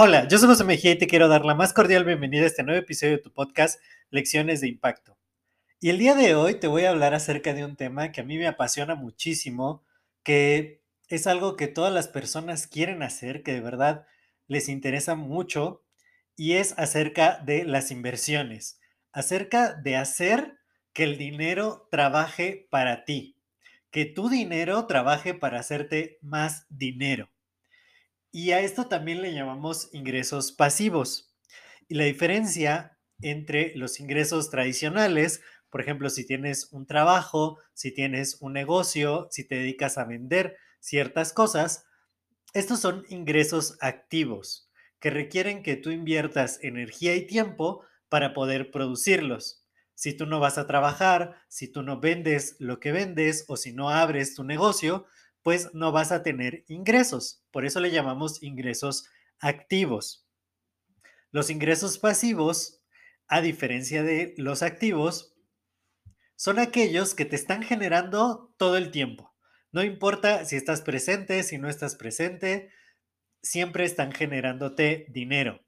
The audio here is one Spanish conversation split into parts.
Hola, yo soy José Mejía y te quiero dar la más cordial bienvenida a este nuevo episodio de tu podcast Lecciones de Impacto. Y el día de hoy te voy a hablar acerca de un tema que a mí me apasiona muchísimo, que es algo que todas las personas quieren hacer, que de verdad les interesa mucho, y es acerca de las inversiones, acerca de hacer que el dinero trabaje para ti, que tu dinero trabaje para hacerte más dinero. Y a esto también le llamamos ingresos pasivos. Y la diferencia entre los ingresos tradicionales, por ejemplo, si tienes un trabajo, si tienes un negocio, si te dedicas a vender ciertas cosas, estos son ingresos activos que requieren que tú inviertas energía y tiempo para poder producirlos. Si tú no vas a trabajar, si tú no vendes lo que vendes o si no abres tu negocio, pues no vas a tener ingresos. Por eso le llamamos ingresos activos. Los ingresos pasivos, a diferencia de los activos, son aquellos que te están generando todo el tiempo. No importa si estás presente, si no estás presente, siempre están generándote dinero.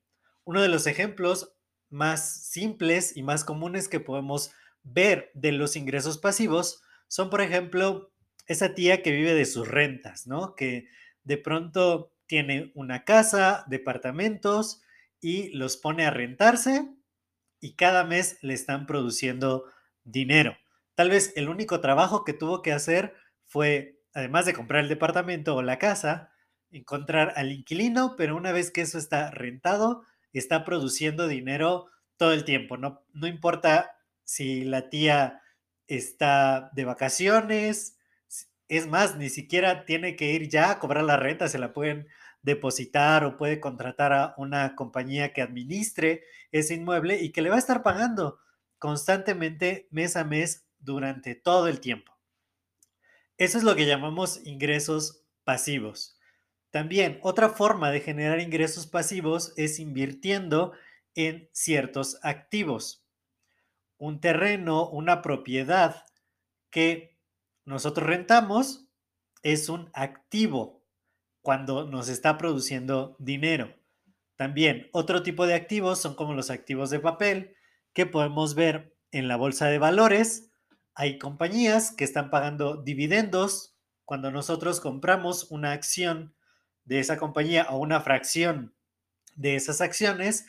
Uno de los ejemplos más simples y más comunes que podemos ver de los ingresos pasivos son, por ejemplo, esa tía que vive de sus rentas, ¿no? Que de pronto tiene una casa, departamentos y los pone a rentarse y cada mes le están produciendo dinero. Tal vez el único trabajo que tuvo que hacer fue, además de comprar el departamento o la casa, encontrar al inquilino, pero una vez que eso está rentado, está produciendo dinero todo el tiempo. No, no importa si la tía está de vacaciones, es más, ni siquiera tiene que ir ya a cobrar la renta, se la pueden depositar o puede contratar a una compañía que administre ese inmueble y que le va a estar pagando constantemente mes a mes durante todo el tiempo. Eso es lo que llamamos ingresos pasivos. También otra forma de generar ingresos pasivos es invirtiendo en ciertos activos. Un terreno, una propiedad que nosotros rentamos es un activo cuando nos está produciendo dinero. También otro tipo de activos son como los activos de papel que podemos ver en la bolsa de valores. Hay compañías que están pagando dividendos cuando nosotros compramos una acción de esa compañía o una fracción de esas acciones,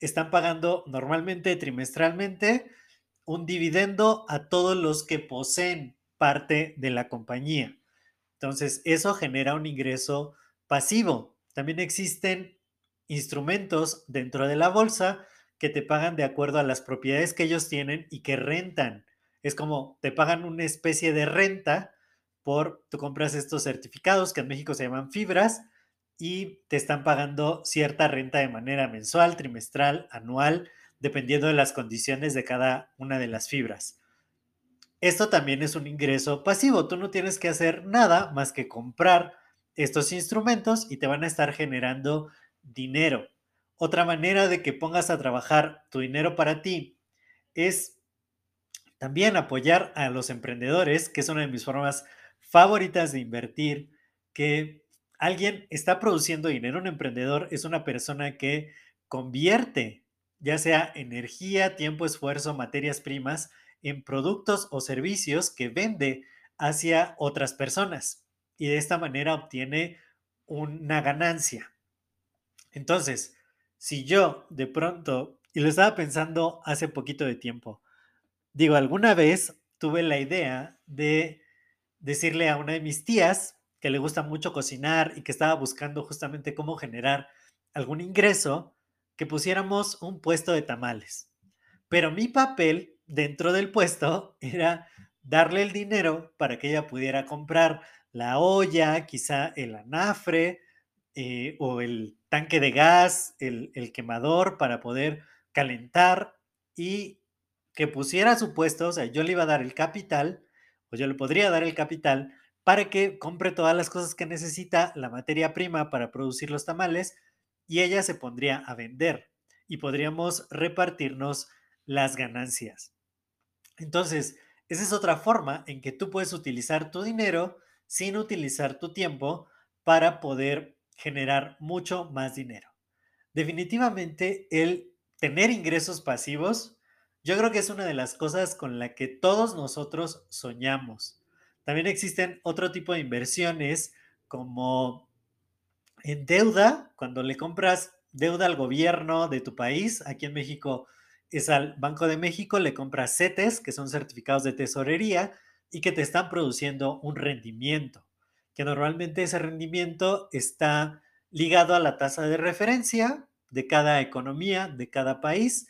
están pagando normalmente trimestralmente un dividendo a todos los que poseen parte de la compañía. Entonces, eso genera un ingreso pasivo. También existen instrumentos dentro de la bolsa que te pagan de acuerdo a las propiedades que ellos tienen y que rentan. Es como te pagan una especie de renta por, tú compras estos certificados que en México se llaman fibras y te están pagando cierta renta de manera mensual, trimestral, anual, dependiendo de las condiciones de cada una de las fibras. Esto también es un ingreso pasivo. Tú no tienes que hacer nada más que comprar estos instrumentos y te van a estar generando dinero. Otra manera de que pongas a trabajar tu dinero para ti es también apoyar a los emprendedores, que es una de mis formas favoritas de invertir, que alguien está produciendo dinero. Un emprendedor es una persona que convierte ya sea energía, tiempo, esfuerzo, materias primas en productos o servicios que vende hacia otras personas y de esta manera obtiene una ganancia. Entonces, si yo de pronto, y lo estaba pensando hace poquito de tiempo, digo, alguna vez tuve la idea de decirle a una de mis tías que le gusta mucho cocinar y que estaba buscando justamente cómo generar algún ingreso, que pusiéramos un puesto de tamales. Pero mi papel dentro del puesto era darle el dinero para que ella pudiera comprar la olla, quizá el anafre eh, o el tanque de gas, el, el quemador para poder calentar y que pusiera su puesto, o sea, yo le iba a dar el capital, o yo le podría dar el capital para que compre todas las cosas que necesita, la materia prima para producir los tamales, y ella se pondría a vender y podríamos repartirnos las ganancias. Entonces, esa es otra forma en que tú puedes utilizar tu dinero sin utilizar tu tiempo para poder generar mucho más dinero. Definitivamente el tener ingresos pasivos, yo creo que es una de las cosas con la que todos nosotros soñamos. También existen otro tipo de inversiones como en deuda, cuando le compras deuda al gobierno de tu país, aquí en México es al Banco de México, le compras CETES, que son certificados de tesorería, y que te están produciendo un rendimiento, que normalmente ese rendimiento está ligado a la tasa de referencia de cada economía, de cada país,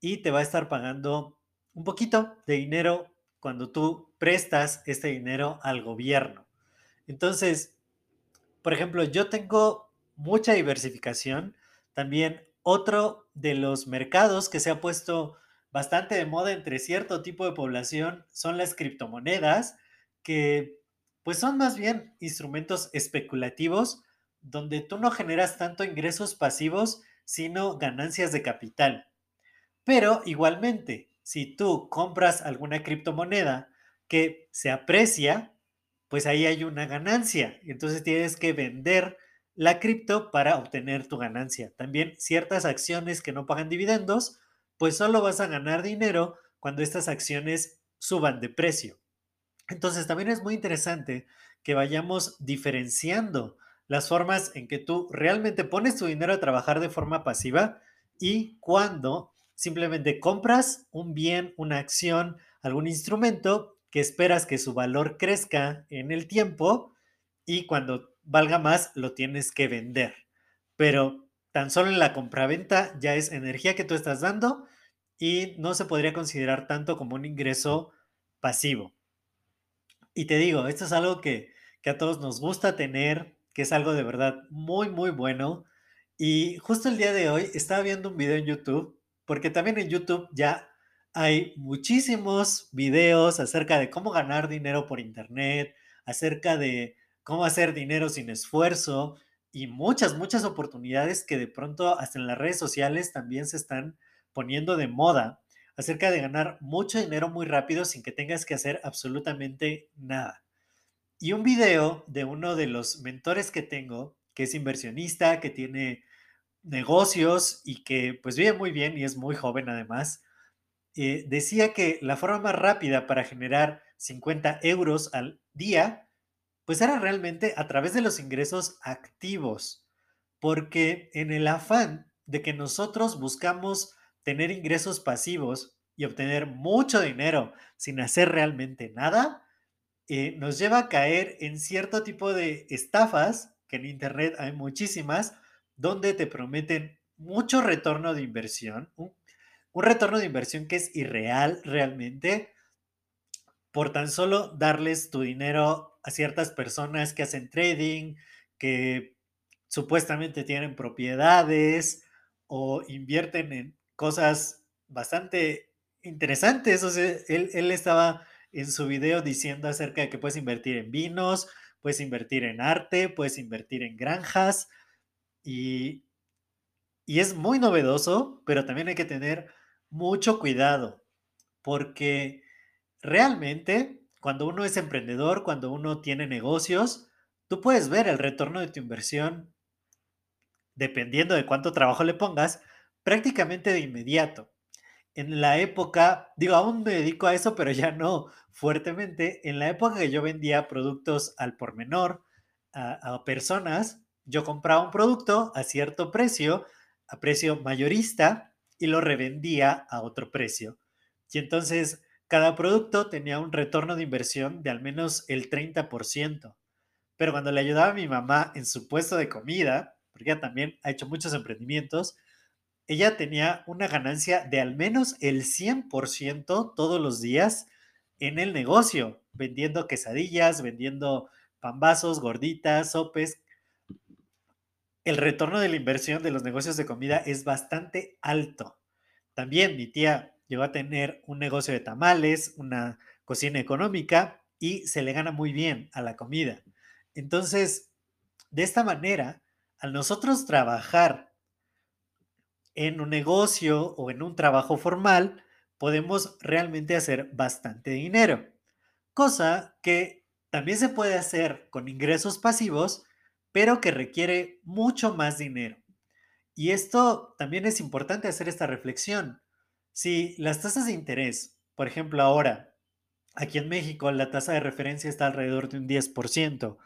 y te va a estar pagando un poquito de dinero cuando tú prestas este dinero al gobierno. Entonces, por ejemplo, yo tengo mucha diversificación. También otro de los mercados que se ha puesto bastante de moda entre cierto tipo de población son las criptomonedas, que pues son más bien instrumentos especulativos donde tú no generas tanto ingresos pasivos, sino ganancias de capital. Pero igualmente, si tú compras alguna criptomoneda que se aprecia, pues ahí hay una ganancia. Entonces tienes que vender la cripto para obtener tu ganancia. También ciertas acciones que no pagan dividendos, pues solo vas a ganar dinero cuando estas acciones suban de precio. Entonces también es muy interesante que vayamos diferenciando las formas en que tú realmente pones tu dinero a trabajar de forma pasiva y cuando simplemente compras un bien, una acción, algún instrumento que esperas que su valor crezca en el tiempo y cuando valga más lo tienes que vender. Pero tan solo en la compraventa ya es energía que tú estás dando y no se podría considerar tanto como un ingreso pasivo. Y te digo, esto es algo que, que a todos nos gusta tener, que es algo de verdad muy, muy bueno. Y justo el día de hoy estaba viendo un video en YouTube, porque también en YouTube ya hay muchísimos videos acerca de cómo ganar dinero por internet, acerca de cómo hacer dinero sin esfuerzo y muchas, muchas oportunidades que de pronto hasta en las redes sociales también se están poniendo de moda acerca de ganar mucho dinero muy rápido sin que tengas que hacer absolutamente nada. Y un video de uno de los mentores que tengo, que es inversionista, que tiene negocios y que pues vive muy bien y es muy joven además, eh, decía que la forma más rápida para generar 50 euros al día, pues era realmente a través de los ingresos activos, porque en el afán de que nosotros buscamos tener ingresos pasivos y obtener mucho dinero sin hacer realmente nada, eh, nos lleva a caer en cierto tipo de estafas, que en Internet hay muchísimas, donde te prometen mucho retorno de inversión, un retorno de inversión que es irreal realmente por tan solo darles tu dinero a ciertas personas que hacen trading, que supuestamente tienen propiedades o invierten en cosas bastante interesantes. Él, él estaba en su video diciendo acerca de que puedes invertir en vinos, puedes invertir en arte, puedes invertir en granjas y, y es muy novedoso, pero también hay que tener mucho cuidado, porque realmente cuando uno es emprendedor, cuando uno tiene negocios, tú puedes ver el retorno de tu inversión, dependiendo de cuánto trabajo le pongas, prácticamente de inmediato. En la época, digo, aún me dedico a eso, pero ya no fuertemente, en la época que yo vendía productos al por menor a, a personas, yo compraba un producto a cierto precio, a precio mayorista, y lo revendía a otro precio. Y entonces cada producto tenía un retorno de inversión de al menos el 30%. Pero cuando le ayudaba a mi mamá en su puesto de comida, porque ella también ha hecho muchos emprendimientos, ella tenía una ganancia de al menos el 100% todos los días en el negocio, vendiendo quesadillas, vendiendo pambazos, gorditas, sopes. El retorno de la inversión de los negocios de comida es bastante alto. También mi tía llegó a tener un negocio de tamales, una cocina económica y se le gana muy bien a la comida. Entonces, de esta manera, al nosotros trabajar en un negocio o en un trabajo formal, podemos realmente hacer bastante dinero. Cosa que también se puede hacer con ingresos pasivos, pero que requiere mucho más dinero. Y esto también es importante hacer esta reflexión. Si las tasas de interés, por ejemplo ahora, aquí en México la tasa de referencia está alrededor de un 10%,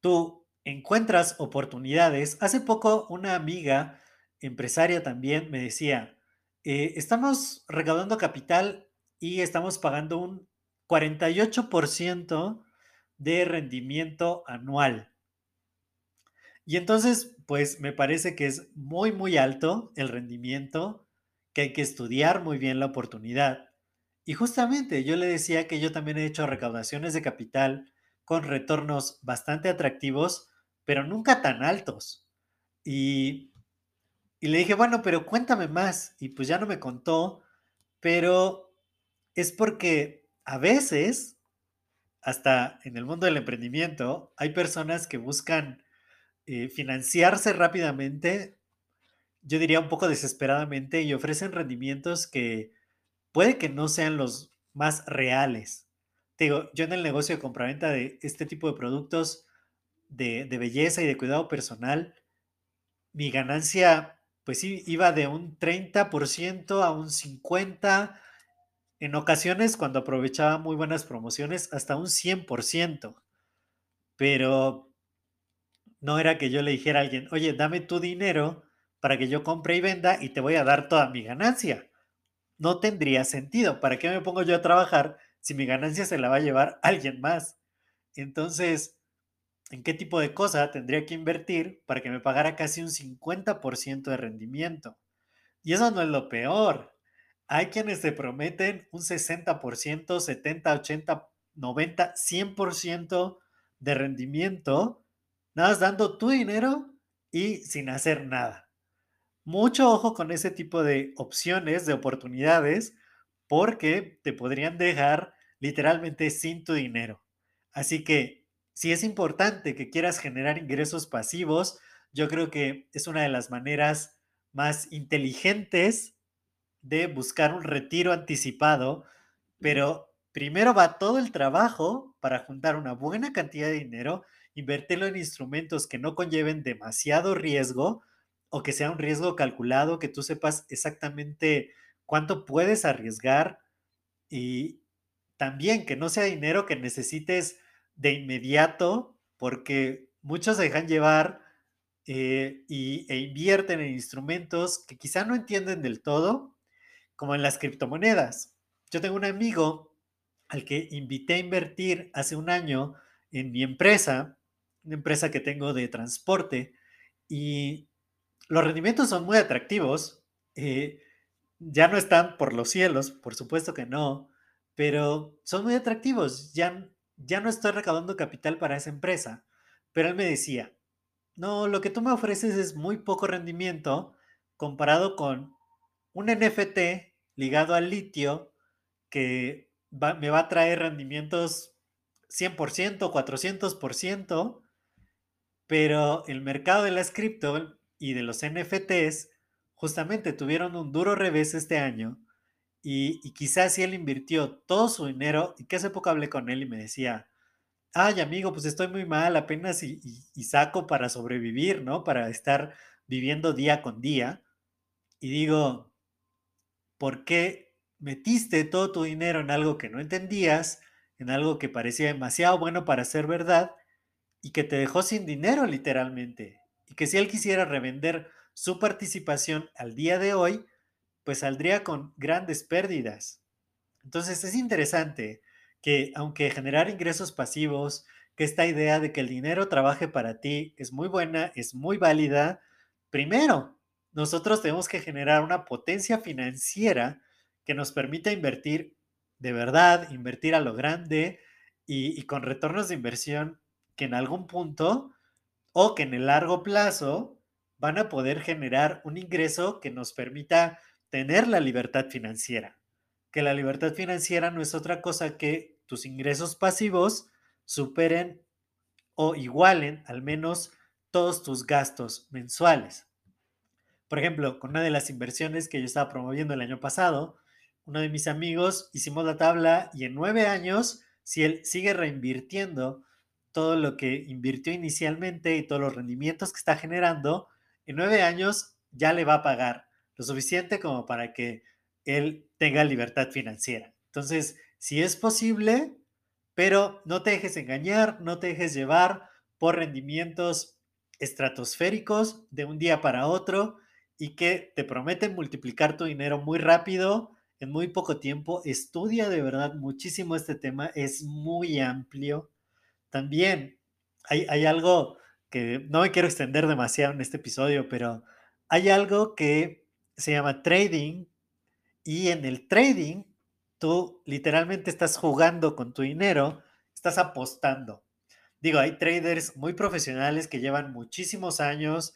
tú encuentras oportunidades. Hace poco una amiga empresaria también me decía, eh, estamos recaudando capital y estamos pagando un 48% de rendimiento anual. Y entonces, pues me parece que es muy, muy alto el rendimiento, que hay que estudiar muy bien la oportunidad. Y justamente yo le decía que yo también he hecho recaudaciones de capital con retornos bastante atractivos, pero nunca tan altos. Y y le dije, bueno, pero cuéntame más. Y pues ya no me contó, pero es porque a veces, hasta en el mundo del emprendimiento, hay personas que buscan eh, financiarse rápidamente, yo diría un poco desesperadamente, y ofrecen rendimientos que puede que no sean los más reales. Te digo, yo en el negocio de compraventa de este tipo de productos de, de belleza y de cuidado personal, mi ganancia pues iba de un 30% a un 50%, en ocasiones cuando aprovechaba muy buenas promociones, hasta un 100%. Pero no era que yo le dijera a alguien, oye, dame tu dinero para que yo compre y venda y te voy a dar toda mi ganancia. No tendría sentido. ¿Para qué me pongo yo a trabajar si mi ganancia se la va a llevar alguien más? Entonces, en qué tipo de cosa tendría que invertir para que me pagara casi un 50% de rendimiento. Y eso no es lo peor. Hay quienes te prometen un 60%, 70, 80, 90, 100% de rendimiento, nada más dando tu dinero y sin hacer nada. Mucho ojo con ese tipo de opciones, de oportunidades, porque te podrían dejar literalmente sin tu dinero. Así que si es importante que quieras generar ingresos pasivos, yo creo que es una de las maneras más inteligentes de buscar un retiro anticipado, pero primero va todo el trabajo para juntar una buena cantidad de dinero, invertirlo en instrumentos que no conlleven demasiado riesgo o que sea un riesgo calculado, que tú sepas exactamente cuánto puedes arriesgar y también que no sea dinero que necesites de inmediato porque muchos se dejan llevar eh, y, e invierten en instrumentos que quizá no entienden del todo, como en las criptomonedas. Yo tengo un amigo al que invité a invertir hace un año en mi empresa, una empresa que tengo de transporte, y los rendimientos son muy atractivos. Eh, ya no están por los cielos, por supuesto que no, pero son muy atractivos. Ya ya no estoy recaudando capital para esa empresa. Pero él me decía, no, lo que tú me ofreces es muy poco rendimiento comparado con un NFT ligado al litio que me va a traer rendimientos 100%, 400%, pero el mercado de las cripto y de los NFTs justamente tuvieron un duro revés este año y, quizás si él invirtió todo su dinero, y que hace poco hablé con él y me decía, ay amigo, pues estoy muy mal, apenas y, y, saco para sobrevivir, ¿no? Para estar viviendo día con día. Y digo, ¿por qué metiste todo tu dinero en algo que no entendías, en algo que parecía demasiado bueno para ser verdad y que te dejó sin dinero literalmente? Y que si él quisiera revender su participación al día de hoy, pues saldría con grandes pérdidas. Entonces es interesante que aunque generar ingresos pasivos, que esta idea de que el dinero trabaje para ti es muy buena, es muy válida, primero, nosotros tenemos que generar una potencia financiera que nos permita invertir de verdad, invertir a lo grande y, con retornos de inversión que en algún punto o que en el largo plazo van a poder generar un ingreso que nos permita tener la libertad financiera. Que la libertad financiera no es otra cosa que tus ingresos pasivos superen o igualen al menos todos tus gastos mensuales. Por ejemplo, con una de las inversiones que yo estaba promoviendo el año pasado, uno de mis amigos hicimos la tabla y en nueve años, si él sigue reinvirtiendo todo lo que invirtió inicialmente y todos los rendimientos que está generando, en nueve años ya le va a pagar lo suficiente como para que él tenga libertad financiera. Entonces, si es posible, pero no te dejes engañar, no te dejes llevar por rendimientos estratosféricos de un día para otro y que te prometen multiplicar tu dinero muy rápido, en muy poco tiempo. Estudia de verdad muchísimo este tema, es muy amplio. También hay, hay algo que no me quiero extender demasiado en este episodio, pero hay algo que se llama trading y en el trading tú literalmente estás jugando con tu dinero, estás apostando. Digo, hay traders muy profesionales que llevan muchísimos años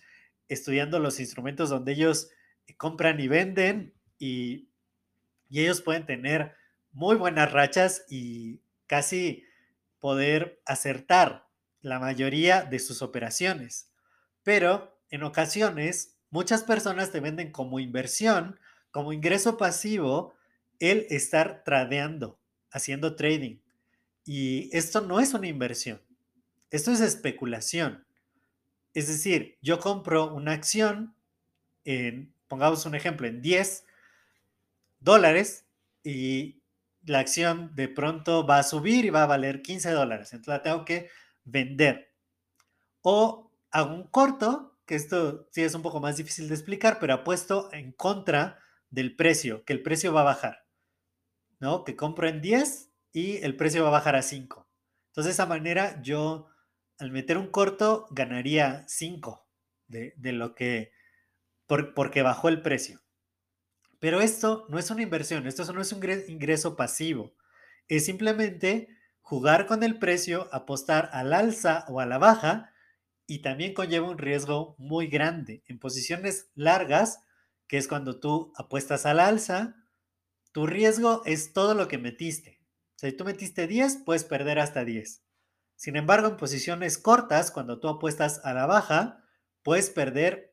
estudiando los instrumentos donde ellos compran y venden y, y ellos pueden tener muy buenas rachas y casi poder acertar la mayoría de sus operaciones. Pero en ocasiones, muchas personas te venden como inversión, como ingreso pasivo, el estar tradeando, haciendo trading. Y esto no es una inversión, esto es especulación. Es decir, yo compro una acción en, pongamos un ejemplo, en 10 dólares y la acción de pronto va a subir y va a valer 15 dólares. Entonces la tengo que vender. O hago un corto, que esto sí es un poco más difícil de explicar, pero apuesto en contra del precio, que el precio va a bajar. ¿No? Que compro en 10 y el precio va a bajar a 5. Entonces, de esa manera, yo al meter un corto ganaría 5 de, lo que, porque bajó el precio. Pero esto no es una inversión, esto no es un ingreso pasivo, es simplemente jugar con el precio, apostar al alza o a la baja y también conlleva un riesgo muy grande. En posiciones largas, que es cuando tú apuestas al alza, tu riesgo es todo lo que metiste. si tú metiste 10, puedes perder hasta 10. Sin embargo, en posiciones cortas, cuando tú apuestas a la baja, puedes perder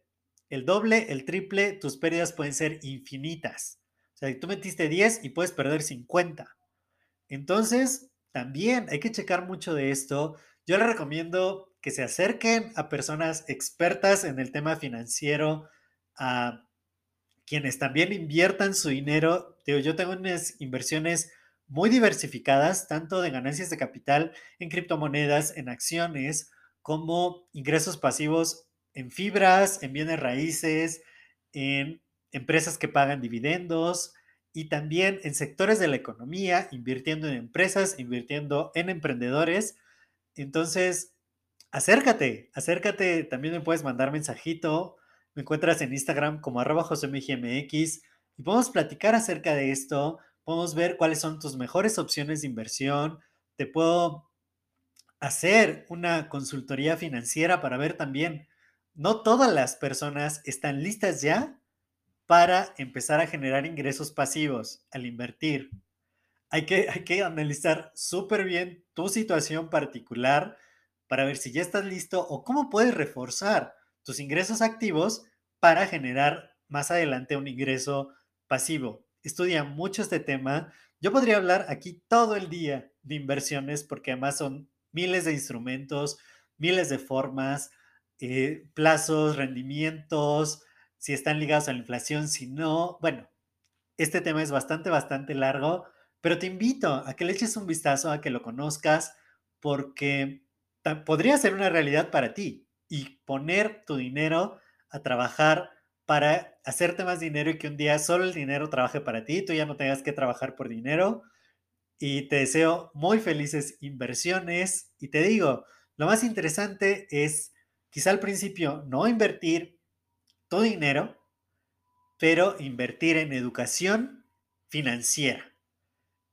el doble, el triple, tus pérdidas pueden ser infinitas. O sea, tú metiste 10 y puedes perder 50. Entonces, también hay que checar mucho de esto. Yo les recomiendo que se acerquen a personas expertas en el tema financiero, a quienes también inviertan su dinero. Yo tengo unas inversiones muy diversificadas, tanto de ganancias de capital en criptomonedas, en acciones, como ingresos pasivos en fibras, en bienes raíces, en empresas que pagan dividendos, y también en sectores de la economía, invirtiendo en empresas, invirtiendo en emprendedores. Entonces, acércate, acércate, también me puedes mandar mensajito, me encuentras en Instagram como arroba josemgmx y podemos platicar acerca de esto, podemos ver cuáles son tus mejores opciones de inversión, te puedo hacer una consultoría financiera para ver también, no todas las personas están listas ya para empezar a generar ingresos pasivos al invertir. Hay que, hay que analizar súper bien tu situación particular para ver si ya estás listo o cómo puedes reforzar tus ingresos activos para generar más adelante un ingreso pasivo. Estudia mucho este tema. Yo podría hablar aquí todo el día de inversiones porque además son miles de instrumentos, miles de formas, eh, plazos, rendimientos, si están ligados a la inflación, si no. Bueno, este tema es bastante, bastante largo, pero te invito a que le eches un vistazo, a que lo conozcas, porque podría ser una realidad para ti y poner tu dinero a trabajar para hacerte más dinero y que un día solo el dinero trabaje para ti, tú ya no tengas que trabajar por dinero. Y te deseo muy felices inversiones. Y te digo, lo más interesante es quizá al principio no invertir tu dinero, pero invertir en educación financiera.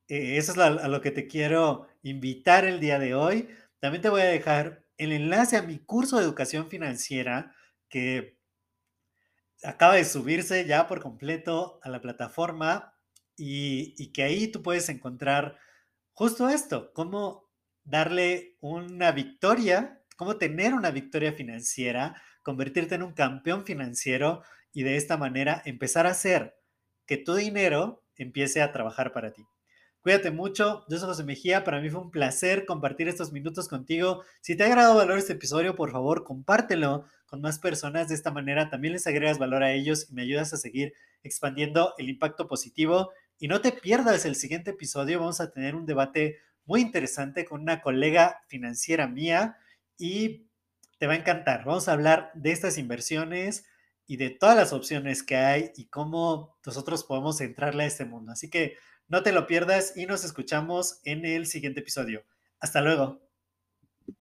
Eh, eso es a lo que te quiero invitar el día de hoy. También te voy a dejar el enlace a mi curso de educación financiera que acaba de subirse ya por completo a la plataforma y, que ahí tú puedes encontrar justo esto, cómo darle una victoria, cómo tener una victoria financiera, convertirte en un campeón financiero y de esta manera empezar a hacer que tu dinero empiece a trabajar para ti. Cuídate mucho, yo soy José Mejía, para mí fue un placer compartir estos minutos contigo. Si te ha agradado valor este episodio, por favor, compártelo con más personas. De esta manera también les agregas valor a ellos y me ayudas a seguir expandiendo el impacto positivo. Y no te pierdas el siguiente episodio, vamos a tener un debate muy interesante con una colega financiera mía y te va a encantar. Vamos a hablar de estas inversiones y de todas las opciones que hay y cómo nosotros podemos entrarle a este mundo. Así que no te lo pierdas y nos escuchamos en el siguiente episodio. Hasta luego.